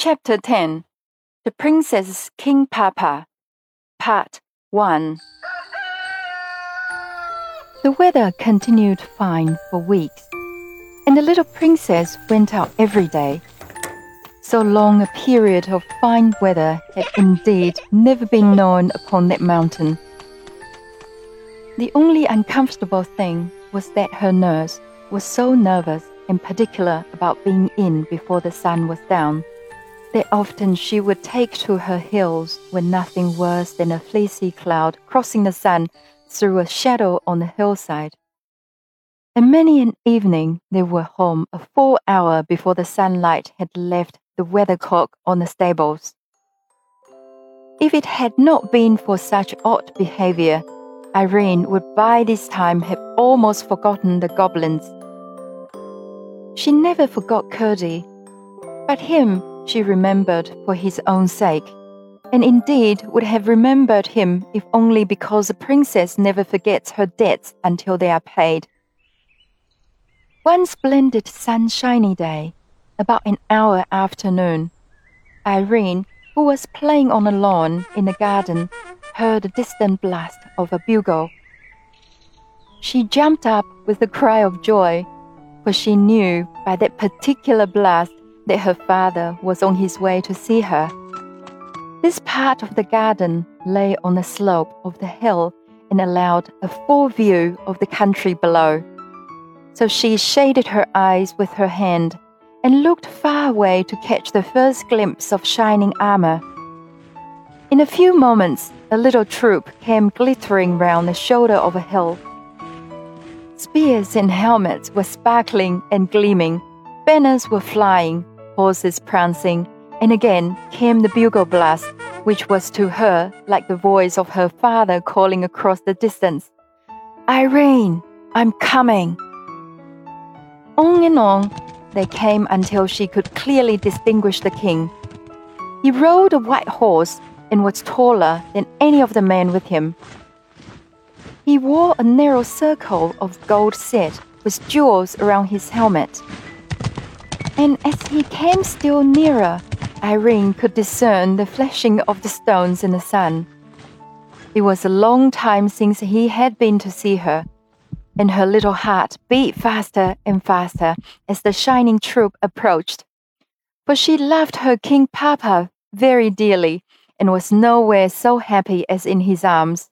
Chapter 10 The Princess King Papa Part 1 The weather continued fine for weeks, and the little princess went out every day. So long a period of fine weather had indeed never been known upon that mountain. The only uncomfortable thing was that her nurse was so nervous and particular about being in before the sun was down that often she would take to her heels when nothing worse than a fleecy cloud crossing the sun threw a shadow on the hillside. And many an evening they were home a full hour before the sunlight had left the weathercock on the stables. If it had not been for such odd behavior, Irene would by this time have almost forgotten the goblins. She never forgot Curdie, but him she remembered for his own sake, and indeed would have remembered him if only because a princess never forgets her debts until they are paid. One splendid sunshiny day, about an hour after noon, Irene, who was playing on a lawn in the garden, heard the distant blast of a bugle. She jumped up with a cry of joy, for she knew by that particular blast that her father was on his way to see her. This part of the garden lay on the slope of the hill and allowed a full view of the country below. So she shaded her eyes with her hand and looked far away to catch the first glimpse of shining armor. In a few moments, a little troop came glittering round the shoulder of a hill. Spears and helmets were sparkling and gleaming, banners were flying, horses prancing, and again came the bugle blast, which was to her like the voice of her father calling across the distance Irene, I'm coming. On and on they came until she could clearly distinguish the king. He rode a white horse and was taller than any of the men with him. He wore a narrow circle of gold set with jewels around his helmet and as he came still nearer, Irene could discern the flashing of the stones in the sun. It was a long time since he had been to see her, and her little heart beat faster and faster as the shining troop approached. For she loved her King Papa very dearly and was nowhere so happy as in his arms.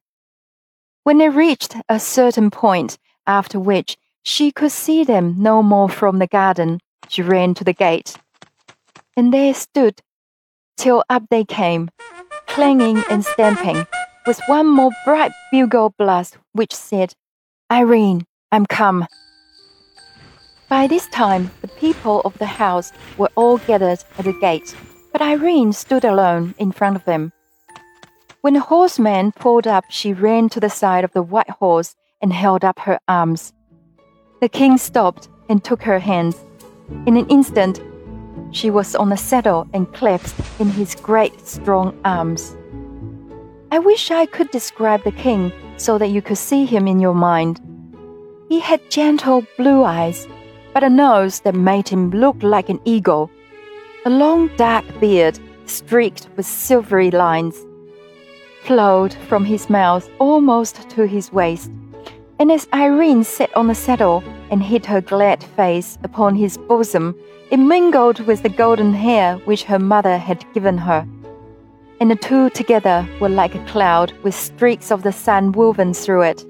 When they reached a certain point, after which she could see them no more from the garden, she ran to the gate, and there stood till up they came, clanging and stamping, with one more bright bugle blast which said, Irene, I'm come. By this time, the people of the house were all gathered at the gate, but Irene stood alone in front of them. When the horseman pulled up, she ran to the side of the white horse and held up her arms. The king stopped and took her hands in an instant, she was on the saddle and clasped in his great strong arms. I wish I could describe the king so that you could see him in your mind. He had gentle blue eyes, but a nose that made him look like an eagle, a long dark beard streaked with silvery lines, flowed from his mouth almost to his waist and as Irene sat on the saddle and hid her glad face upon his bosom, it mingled with the golden hair which her mother had given her. And the two together were like a cloud with streaks of the sun woven through it.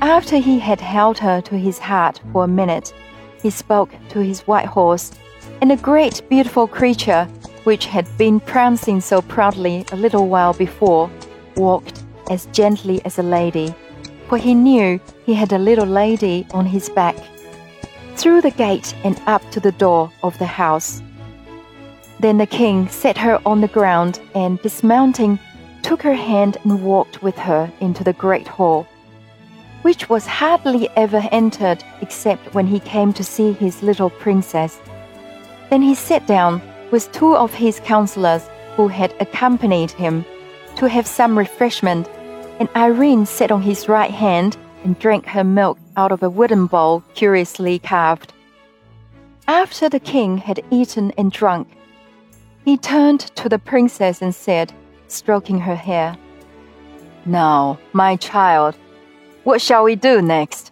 After he had held her to his heart for a minute, he spoke to his white horse, and the great beautiful creature, which had been prancing so proudly a little while before, walked as gently as a lady for he knew he had a little lady on his back, through the gate and up to the door of the house. Then the king set her on the ground and, dismounting, took her hand and walked with her into the great hall, which was hardly ever entered except when he came to see his little princess. Then he sat down with two of his counselors who had accompanied him to have some refreshment and Irene sat on his right hand and drank her milk out of a wooden bowl curiously carved. After the king had eaten and drunk, He turned to the princess and said, stroking her hair, Now, my child, what shall we do next?